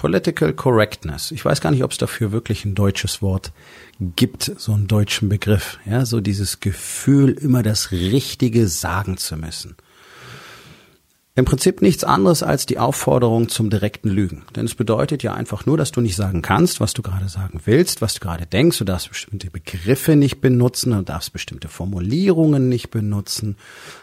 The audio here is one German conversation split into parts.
Political Correctness. Ich weiß gar nicht, ob es dafür wirklich ein deutsches Wort gibt, so einen deutschen Begriff. Ja, so dieses Gefühl, immer das Richtige sagen zu müssen. Im Prinzip nichts anderes als die Aufforderung zum direkten Lügen. Denn es bedeutet ja einfach nur, dass du nicht sagen kannst, was du gerade sagen willst, was du gerade denkst. Du darfst bestimmte Begriffe nicht benutzen, du darfst bestimmte Formulierungen nicht benutzen.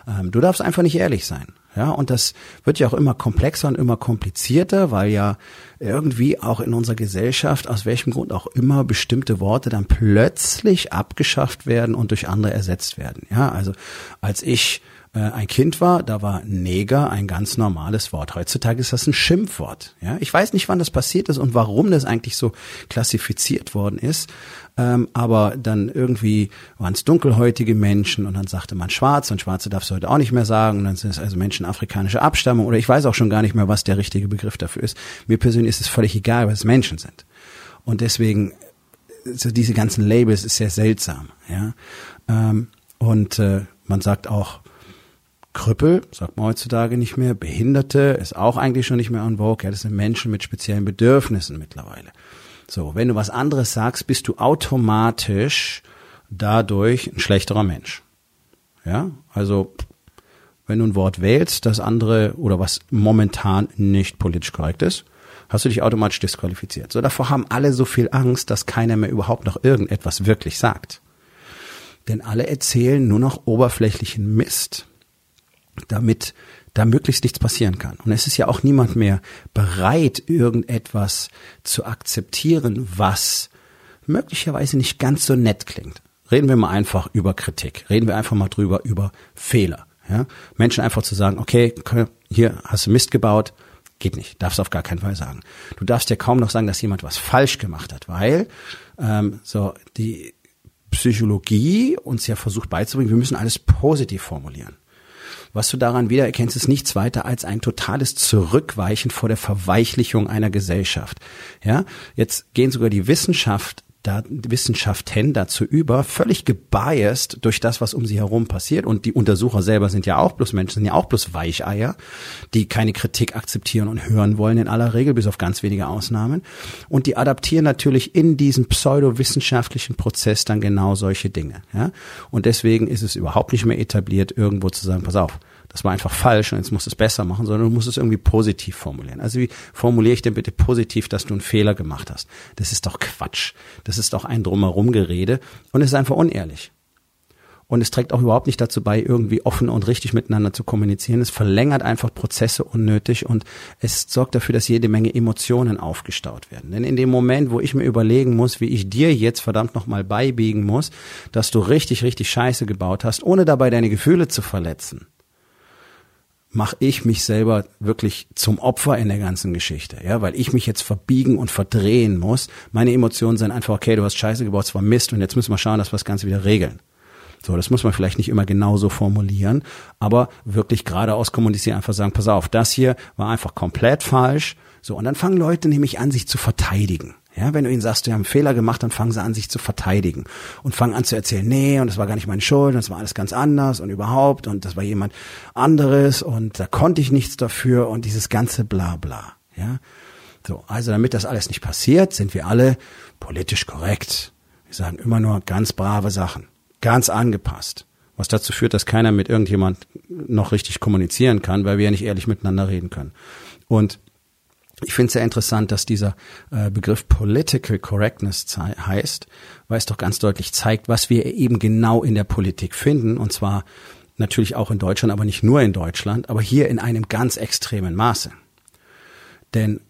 Ähm, du darfst einfach nicht ehrlich sein. Ja, und das wird ja auch immer komplexer und immer komplizierter, weil ja irgendwie auch in unserer Gesellschaft, aus welchem Grund auch immer, bestimmte Worte dann plötzlich abgeschafft werden und durch andere ersetzt werden. Ja, also als ich äh, ein Kind war, da war Neger ein ganz normales Wort. Heutzutage ist das ein Schimpfwort. Ja, ich weiß nicht, wann das passiert ist und warum das eigentlich so klassifiziert worden ist ähm, aber dann irgendwie waren es dunkelhäutige Menschen und dann sagte man Schwarz und Schwarze darfst du heute auch nicht mehr sagen und dann sind es also Menschen afrikanischer Abstammung oder ich weiß auch schon gar nicht mehr, was der richtige Begriff dafür ist. Mir persönlich ist es völlig egal, was Menschen sind. Und deswegen, so diese ganzen Labels ist sehr seltsam, ja. Ähm, und äh, man sagt auch, Krüppel, sagt man heutzutage nicht mehr, Behinderte ist auch eigentlich schon nicht mehr on vogue, ja, das sind Menschen mit speziellen Bedürfnissen mittlerweile. So, wenn du was anderes sagst, bist du automatisch dadurch ein schlechterer Mensch. Ja, also wenn du ein Wort wählst, das andere oder was momentan nicht politisch korrekt ist, hast du dich automatisch disqualifiziert. So, davor haben alle so viel Angst, dass keiner mehr überhaupt noch irgendetwas wirklich sagt. Denn alle erzählen nur noch oberflächlichen Mist, damit da möglichst nichts passieren kann. Und es ist ja auch niemand mehr bereit, irgendetwas zu akzeptieren, was möglicherweise nicht ganz so nett klingt. Reden wir mal einfach über Kritik. Reden wir einfach mal drüber über Fehler. Ja? Menschen einfach zu sagen, okay, hier hast du Mist gebaut, geht nicht, darfst auf gar keinen Fall sagen. Du darfst ja kaum noch sagen, dass jemand was falsch gemacht hat, weil ähm, so die Psychologie uns ja versucht beizubringen, wir müssen alles positiv formulieren. Was du daran wiedererkennst, ist nichts weiter als ein totales Zurückweichen vor der Verweichlichung einer Gesellschaft. Ja, jetzt gehen sogar die Wissenschaft da, Wissenschaften dazu über, völlig gebiased durch das, was um sie herum passiert. Und die Untersucher selber sind ja auch bloß Menschen, sind ja auch bloß Weicheier, die keine Kritik akzeptieren und hören wollen in aller Regel, bis auf ganz wenige Ausnahmen. Und die adaptieren natürlich in diesem pseudowissenschaftlichen Prozess dann genau solche Dinge. Ja? Und deswegen ist es überhaupt nicht mehr etabliert, irgendwo zu sagen, pass auf, das war einfach falsch und jetzt musst du es besser machen, sondern du musst es irgendwie positiv formulieren. Also wie formuliere ich denn bitte positiv, dass du einen Fehler gemacht hast? Das ist doch Quatsch. Das ist doch ein drumherum Gerede und es ist einfach unehrlich. Und es trägt auch überhaupt nicht dazu bei, irgendwie offen und richtig miteinander zu kommunizieren. Es verlängert einfach Prozesse unnötig und es sorgt dafür, dass jede Menge Emotionen aufgestaut werden. Denn in dem Moment, wo ich mir überlegen muss, wie ich dir jetzt verdammt nochmal beibiegen muss, dass du richtig, richtig Scheiße gebaut hast, ohne dabei deine Gefühle zu verletzen, mache ich mich selber wirklich zum Opfer in der ganzen Geschichte, ja, weil ich mich jetzt verbiegen und verdrehen muss. Meine Emotionen sind einfach, okay, du hast Scheiße gebaut, es war Mist und jetzt müssen wir schauen, dass wir das Ganze wieder regeln. So, das muss man vielleicht nicht immer genauso formulieren, aber wirklich geradeaus kommunizieren, einfach sagen, pass auf, das hier war einfach komplett falsch. So, und dann fangen Leute nämlich an, sich zu verteidigen. Ja, wenn du ihnen sagst, du hast einen Fehler gemacht, dann fangen sie an, sich zu verteidigen und fangen an zu erzählen, nee, und das war gar nicht meine Schuld, und das war alles ganz anders und überhaupt und das war jemand anderes und da konnte ich nichts dafür und dieses ganze Blabla. Ja, so, also damit das alles nicht passiert, sind wir alle politisch korrekt. Wir sagen immer nur ganz brave Sachen, ganz angepasst. Was dazu führt, dass keiner mit irgendjemand noch richtig kommunizieren kann, weil wir ja nicht ehrlich miteinander reden können. Und ich finde es sehr interessant, dass dieser äh, Begriff Political Correctness heißt, weil es doch ganz deutlich zeigt, was wir eben genau in der Politik finden, und zwar natürlich auch in Deutschland, aber nicht nur in Deutschland, aber hier in einem ganz extremen Maße. Denn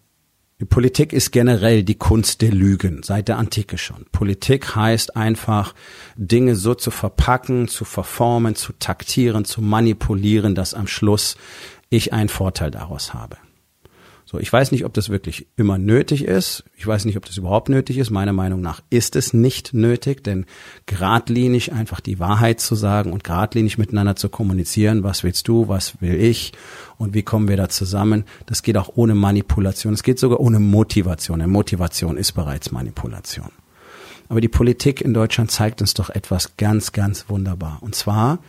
die Politik ist generell die Kunst der Lügen, seit der Antike schon. Politik heißt einfach, Dinge so zu verpacken, zu verformen, zu taktieren, zu manipulieren, dass am Schluss ich einen Vorteil daraus habe. So, ich weiß nicht, ob das wirklich immer nötig ist. Ich weiß nicht, ob das überhaupt nötig ist. Meiner Meinung nach ist es nicht nötig, denn geradlinig einfach die Wahrheit zu sagen und geradlinig miteinander zu kommunizieren, was willst du, was will ich und wie kommen wir da zusammen, das geht auch ohne Manipulation. Es geht sogar ohne Motivation. Denn Motivation ist bereits Manipulation. Aber die Politik in Deutschland zeigt uns doch etwas ganz, ganz wunderbar. Und zwar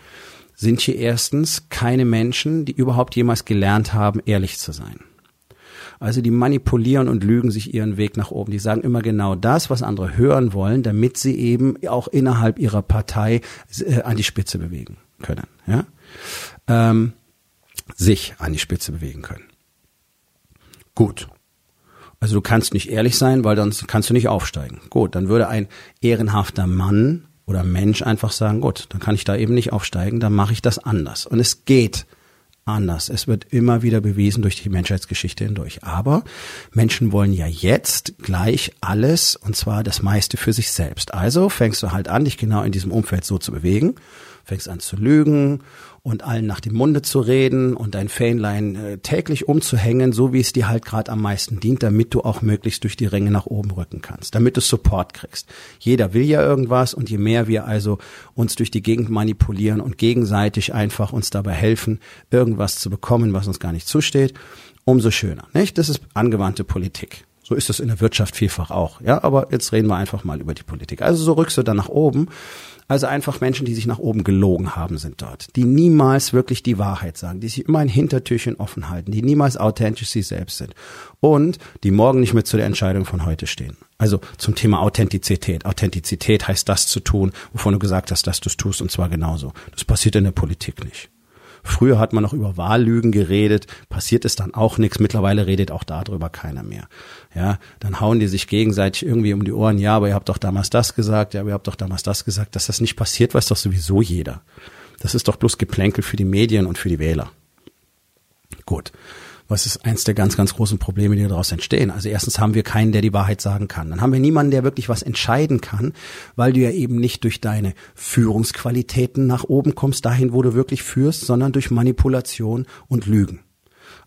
sind hier erstens keine Menschen, die überhaupt jemals gelernt haben, ehrlich zu sein. Also die manipulieren und lügen sich ihren Weg nach oben. Die sagen immer genau das, was andere hören wollen, damit sie eben auch innerhalb ihrer Partei äh, an die Spitze bewegen können. Ja? Ähm, sich an die Spitze bewegen können. Gut. Also du kannst nicht ehrlich sein, weil dann kannst du nicht aufsteigen. Gut, dann würde ein ehrenhafter Mann oder Mensch einfach sagen, gut, dann kann ich da eben nicht aufsteigen, dann mache ich das anders. Und es geht anders. Es wird immer wieder bewiesen durch die Menschheitsgeschichte hindurch. Aber Menschen wollen ja jetzt gleich alles und zwar das meiste für sich selbst. Also fängst du halt an, dich genau in diesem Umfeld so zu bewegen, fängst an zu lügen und allen nach dem Munde zu reden und dein Fähnlein äh, täglich umzuhängen, so wie es dir halt gerade am meisten dient, damit du auch möglichst durch die Ränge nach oben rücken kannst, damit du Support kriegst. Jeder will ja irgendwas und je mehr wir also uns durch die Gegend manipulieren und gegenseitig einfach uns dabei helfen, irgendwas zu bekommen, was uns gar nicht zusteht, umso schöner. Nicht? Das ist angewandte Politik. So ist es in der Wirtschaft vielfach auch. Ja, aber jetzt reden wir einfach mal über die Politik. Also so rückst du dann nach oben also einfach Menschen, die sich nach oben gelogen haben, sind dort, die niemals wirklich die Wahrheit sagen, die sich immer ein Hintertürchen offen halten, die niemals authentisch sie selbst sind und die morgen nicht mehr zu der Entscheidung von heute stehen. Also zum Thema Authentizität. Authentizität heißt das zu tun, wovon du gesagt hast, dass du es tust und zwar genauso. Das passiert in der Politik nicht. Früher hat man noch über Wahllügen geredet, passiert es dann auch nichts. Mittlerweile redet auch darüber keiner mehr. Ja, dann hauen die sich gegenseitig irgendwie um die Ohren. Ja, aber ihr habt doch damals das gesagt. Ja, aber ihr habt doch damals das gesagt. Dass das nicht passiert, weiß doch sowieso jeder. Das ist doch bloß Geplänkel für die Medien und für die Wähler. Gut was ist eins der ganz, ganz großen Probleme, die daraus entstehen. Also erstens haben wir keinen, der die Wahrheit sagen kann. Dann haben wir niemanden, der wirklich was entscheiden kann, weil du ja eben nicht durch deine Führungsqualitäten nach oben kommst, dahin, wo du wirklich führst, sondern durch Manipulation und Lügen.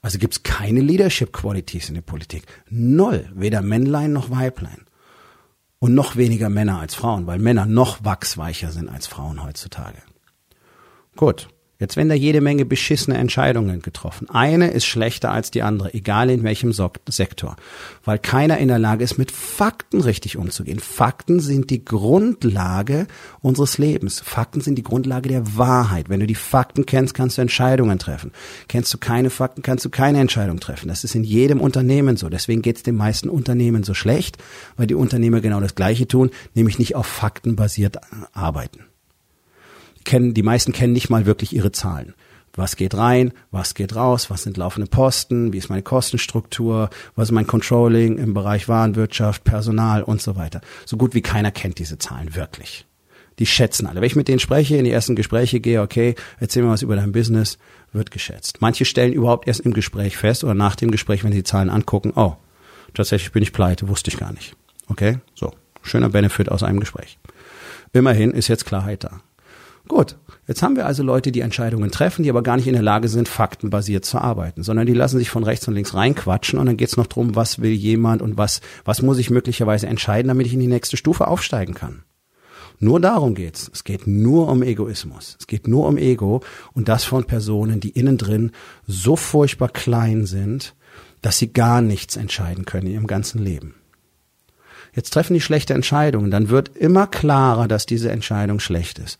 Also gibt's keine Leadership Qualities in der Politik. Null. Weder Männlein noch Weiblein. Und noch weniger Männer als Frauen, weil Männer noch wachsweicher sind als Frauen heutzutage. Gut. Jetzt werden da jede Menge beschissene Entscheidungen getroffen. Eine ist schlechter als die andere, egal in welchem Sektor, weil keiner in der Lage ist, mit Fakten richtig umzugehen. Fakten sind die Grundlage unseres Lebens. Fakten sind die Grundlage der Wahrheit. Wenn du die Fakten kennst, kannst du Entscheidungen treffen. Kennst du keine Fakten, kannst du keine Entscheidung treffen. Das ist in jedem Unternehmen so. Deswegen geht es den meisten Unternehmen so schlecht, weil die Unternehmer genau das Gleiche tun, nämlich nicht auf Fakten basiert arbeiten kennen, die meisten kennen nicht mal wirklich ihre Zahlen. Was geht rein, was geht raus, was sind laufende Posten, wie ist meine Kostenstruktur, was ist mein Controlling im Bereich Warenwirtschaft, Personal und so weiter. So gut wie keiner kennt diese Zahlen wirklich. Die schätzen alle. Wenn ich mit denen spreche, in die ersten Gespräche gehe, okay, erzähl mir was über dein Business, wird geschätzt. Manche stellen überhaupt erst im Gespräch fest oder nach dem Gespräch, wenn sie die Zahlen angucken, oh, tatsächlich bin ich pleite, wusste ich gar nicht. Okay, so, schöner Benefit aus einem Gespräch. Immerhin ist jetzt Klarheit da. Gut, jetzt haben wir also Leute, die Entscheidungen treffen, die aber gar nicht in der Lage sind, faktenbasiert zu arbeiten, sondern die lassen sich von rechts und links reinquatschen und dann geht's noch drum, was will jemand und was, was muss ich möglicherweise entscheiden, damit ich in die nächste Stufe aufsteigen kann. Nur darum geht's. Es geht nur um Egoismus. Es geht nur um Ego und das von Personen, die innen drin so furchtbar klein sind, dass sie gar nichts entscheiden können in ihrem ganzen Leben. Jetzt treffen die schlechte Entscheidungen, dann wird immer klarer, dass diese Entscheidung schlecht ist.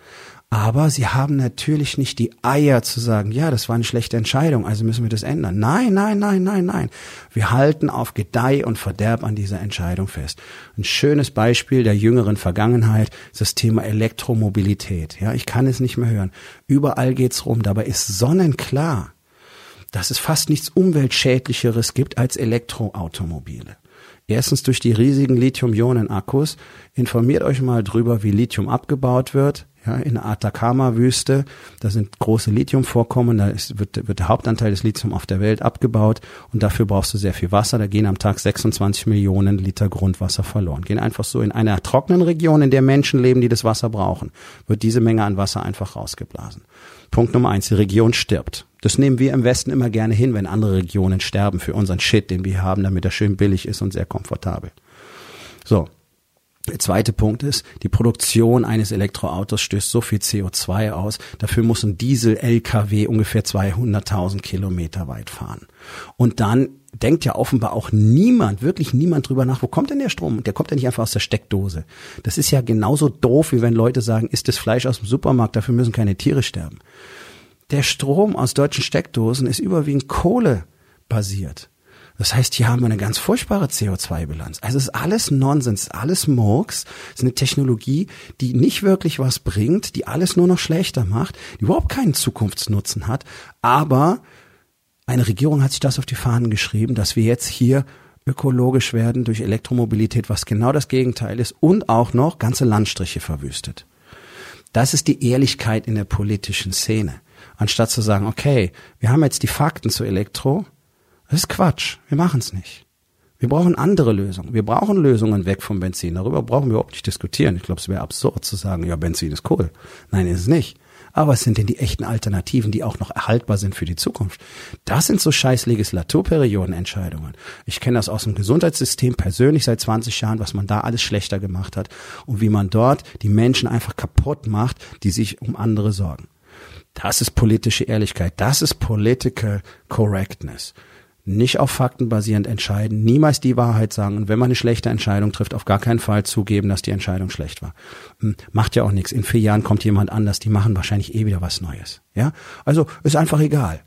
Aber sie haben natürlich nicht die Eier zu sagen, ja, das war eine schlechte Entscheidung, also müssen wir das ändern. Nein, nein, nein, nein, nein. Wir halten auf Gedeih und Verderb an dieser Entscheidung fest. Ein schönes Beispiel der jüngeren Vergangenheit ist das Thema Elektromobilität. Ja, ich kann es nicht mehr hören. Überall geht's rum. Dabei ist sonnenklar, dass es fast nichts umweltschädlicheres gibt als Elektroautomobile. Erstens durch die riesigen Lithium-Ionen-Akkus. Informiert euch mal drüber, wie Lithium abgebaut wird ja, in der Atacama-Wüste. Da sind große Lithiumvorkommen, da ist, wird, wird der Hauptanteil des Lithium auf der Welt abgebaut und dafür brauchst du sehr viel Wasser. Da gehen am Tag 26 Millionen Liter Grundwasser verloren. Gehen einfach so in einer trockenen Region, in der Menschen leben, die das Wasser brauchen, wird diese Menge an Wasser einfach rausgeblasen. Punkt Nummer eins, die Region stirbt. Das nehmen wir im Westen immer gerne hin, wenn andere Regionen sterben für unseren Shit, den wir haben, damit er schön billig ist und sehr komfortabel. So. Der zweite Punkt ist, die Produktion eines Elektroautos stößt so viel CO2 aus. Dafür muss ein Diesel-LKW ungefähr 200.000 Kilometer weit fahren. Und dann denkt ja offenbar auch niemand, wirklich niemand drüber nach, wo kommt denn der Strom? Der kommt ja nicht einfach aus der Steckdose. Das ist ja genauso doof, wie wenn Leute sagen, ist das Fleisch aus dem Supermarkt, dafür müssen keine Tiere sterben. Der Strom aus deutschen Steckdosen ist überwiegend Kohle basiert. Das heißt, hier haben wir eine ganz furchtbare CO2-Bilanz. Also es ist alles Nonsens, alles Murks. Es ist eine Technologie, die nicht wirklich was bringt, die alles nur noch schlechter macht, die überhaupt keinen Zukunftsnutzen hat. Aber eine Regierung hat sich das auf die Fahnen geschrieben, dass wir jetzt hier ökologisch werden durch Elektromobilität, was genau das Gegenteil ist und auch noch ganze Landstriche verwüstet. Das ist die Ehrlichkeit in der politischen Szene. Anstatt zu sagen, okay, wir haben jetzt die Fakten zu Elektro, das ist Quatsch. Wir machen es nicht. Wir brauchen andere Lösungen. Wir brauchen Lösungen weg vom Benzin. Darüber brauchen wir überhaupt nicht diskutieren. Ich glaube, es wäre absurd zu sagen, ja, Benzin ist cool. Nein, ist es nicht. Aber es sind denn die echten Alternativen, die auch noch erhaltbar sind für die Zukunft. Das sind so scheiß Legislaturperiodenentscheidungen. Ich kenne das aus dem Gesundheitssystem persönlich seit 20 Jahren, was man da alles schlechter gemacht hat und wie man dort die Menschen einfach kaputt macht, die sich um andere sorgen. Das ist politische Ehrlichkeit. Das ist political correctness nicht auf Fakten basierend entscheiden, niemals die Wahrheit sagen und wenn man eine schlechte Entscheidung trifft, auf gar keinen Fall zugeben, dass die Entscheidung schlecht war. Hm, macht ja auch nichts. In vier Jahren kommt jemand anders, die machen wahrscheinlich eh wieder was Neues. Ja, also ist einfach egal.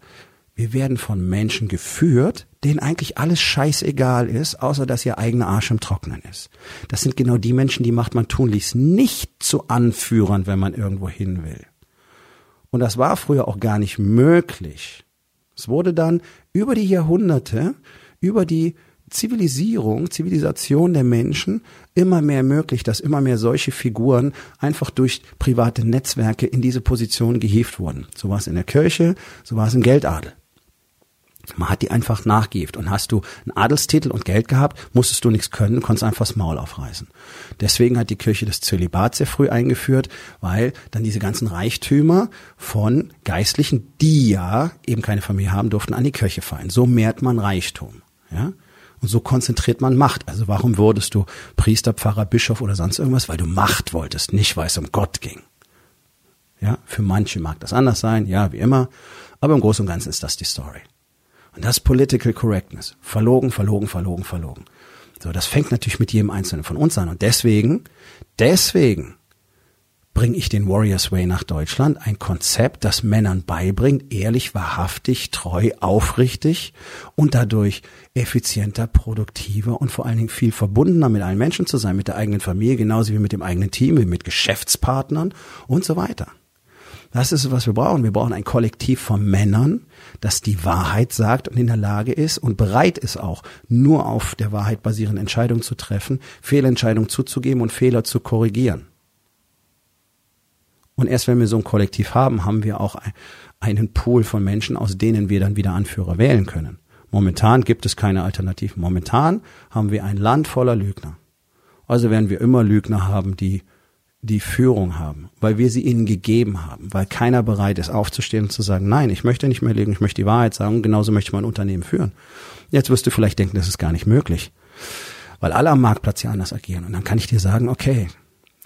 Wir werden von Menschen geführt, denen eigentlich alles scheißegal ist, außer dass ihr eigener Arsch im Trocknen ist. Das sind genau die Menschen, die macht man tunlichst nicht zu Anführern, wenn man irgendwo hin will. Und das war früher auch gar nicht möglich. Es wurde dann über die Jahrhunderte, über die Zivilisierung, Zivilisation der Menschen immer mehr möglich, dass immer mehr solche Figuren einfach durch private Netzwerke in diese Position gehievt wurden. So war es in der Kirche, so war es im Geldadel. Man hat die einfach nachgeeft. Und hast du einen Adelstitel und Geld gehabt, musstest du nichts können, konntest einfach das Maul aufreißen. Deswegen hat die Kirche das Zölibat sehr früh eingeführt, weil dann diese ganzen Reichtümer von Geistlichen, die ja eben keine Familie haben durften, an die Kirche fallen. So mehrt man Reichtum. Ja? Und so konzentriert man Macht. Also warum wurdest du Priester, Pfarrer, Bischof oder sonst irgendwas? Weil du Macht wolltest, nicht weil es um Gott ging. Ja, für manche mag das anders sein, ja, wie immer. Aber im Großen und Ganzen ist das die Story. Und das Political Correctness. Verlogen, verlogen, verlogen, verlogen. So, das fängt natürlich mit jedem Einzelnen von uns an. Und deswegen, deswegen bringe ich den Warriors Way nach Deutschland. Ein Konzept, das Männern beibringt, ehrlich, wahrhaftig, treu, aufrichtig und dadurch effizienter, produktiver und vor allen Dingen viel verbundener mit allen Menschen zu sein, mit der eigenen Familie, genauso wie mit dem eigenen Team, wie mit Geschäftspartnern und so weiter. Das ist, was wir brauchen. Wir brauchen ein Kollektiv von Männern, das die Wahrheit sagt und in der Lage ist und bereit ist auch, nur auf der Wahrheit basierende Entscheidungen zu treffen, Fehlentscheidungen zuzugeben und Fehler zu korrigieren. Und erst wenn wir so ein Kollektiv haben, haben wir auch einen Pool von Menschen, aus denen wir dann wieder Anführer wählen können. Momentan gibt es keine Alternativen. Momentan haben wir ein Land voller Lügner. Also werden wir immer Lügner haben, die die Führung haben, weil wir sie ihnen gegeben haben, weil keiner bereit ist aufzustehen und zu sagen, nein, ich möchte nicht mehr lügen, ich möchte die Wahrheit sagen, genauso möchte ich mein Unternehmen führen. Jetzt wirst du vielleicht denken, das ist gar nicht möglich, weil alle am Marktplatz ja anders agieren. Und dann kann ich dir sagen, okay,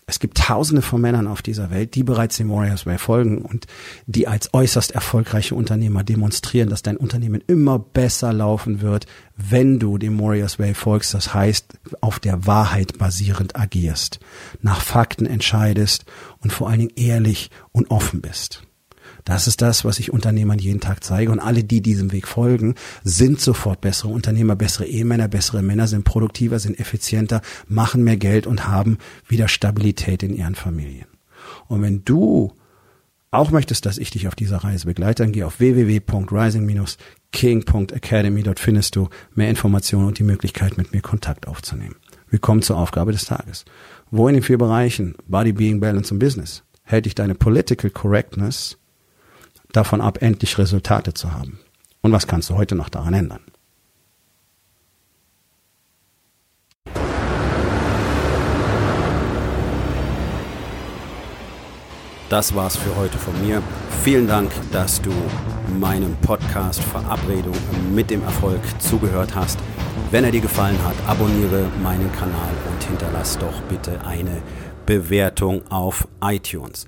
es gibt tausende von Männern auf dieser Welt, die bereits dem Warriors Way folgen und die als äußerst erfolgreiche Unternehmer demonstrieren, dass dein Unternehmen immer besser laufen wird, wenn du dem Warriors Way folgst. Das heißt, auf der Wahrheit basierend agierst, nach Fakten entscheidest und vor allen Dingen ehrlich und offen bist. Das ist das, was ich Unternehmern jeden Tag zeige. Und alle, die diesem Weg folgen, sind sofort bessere Unternehmer, bessere Ehemänner, bessere Männer, sind produktiver, sind effizienter, machen mehr Geld und haben wieder Stabilität in ihren Familien. Und wenn du auch möchtest, dass ich dich auf dieser Reise begleite, dann geh auf www.rising-king.academy. Dort findest du mehr Informationen und die Möglichkeit, mit mir Kontakt aufzunehmen. Willkommen zur Aufgabe des Tages. Wo in den vier Bereichen Body, Being, Balance und Business hält dich deine Political Correctness davon ab, endlich Resultate zu haben? Und was kannst du heute noch daran ändern? das war's für heute von mir. Vielen Dank, dass du meinem Podcast Verabredung mit dem Erfolg zugehört hast. Wenn er dir gefallen hat, abonniere meinen Kanal und hinterlass doch bitte eine Bewertung auf iTunes.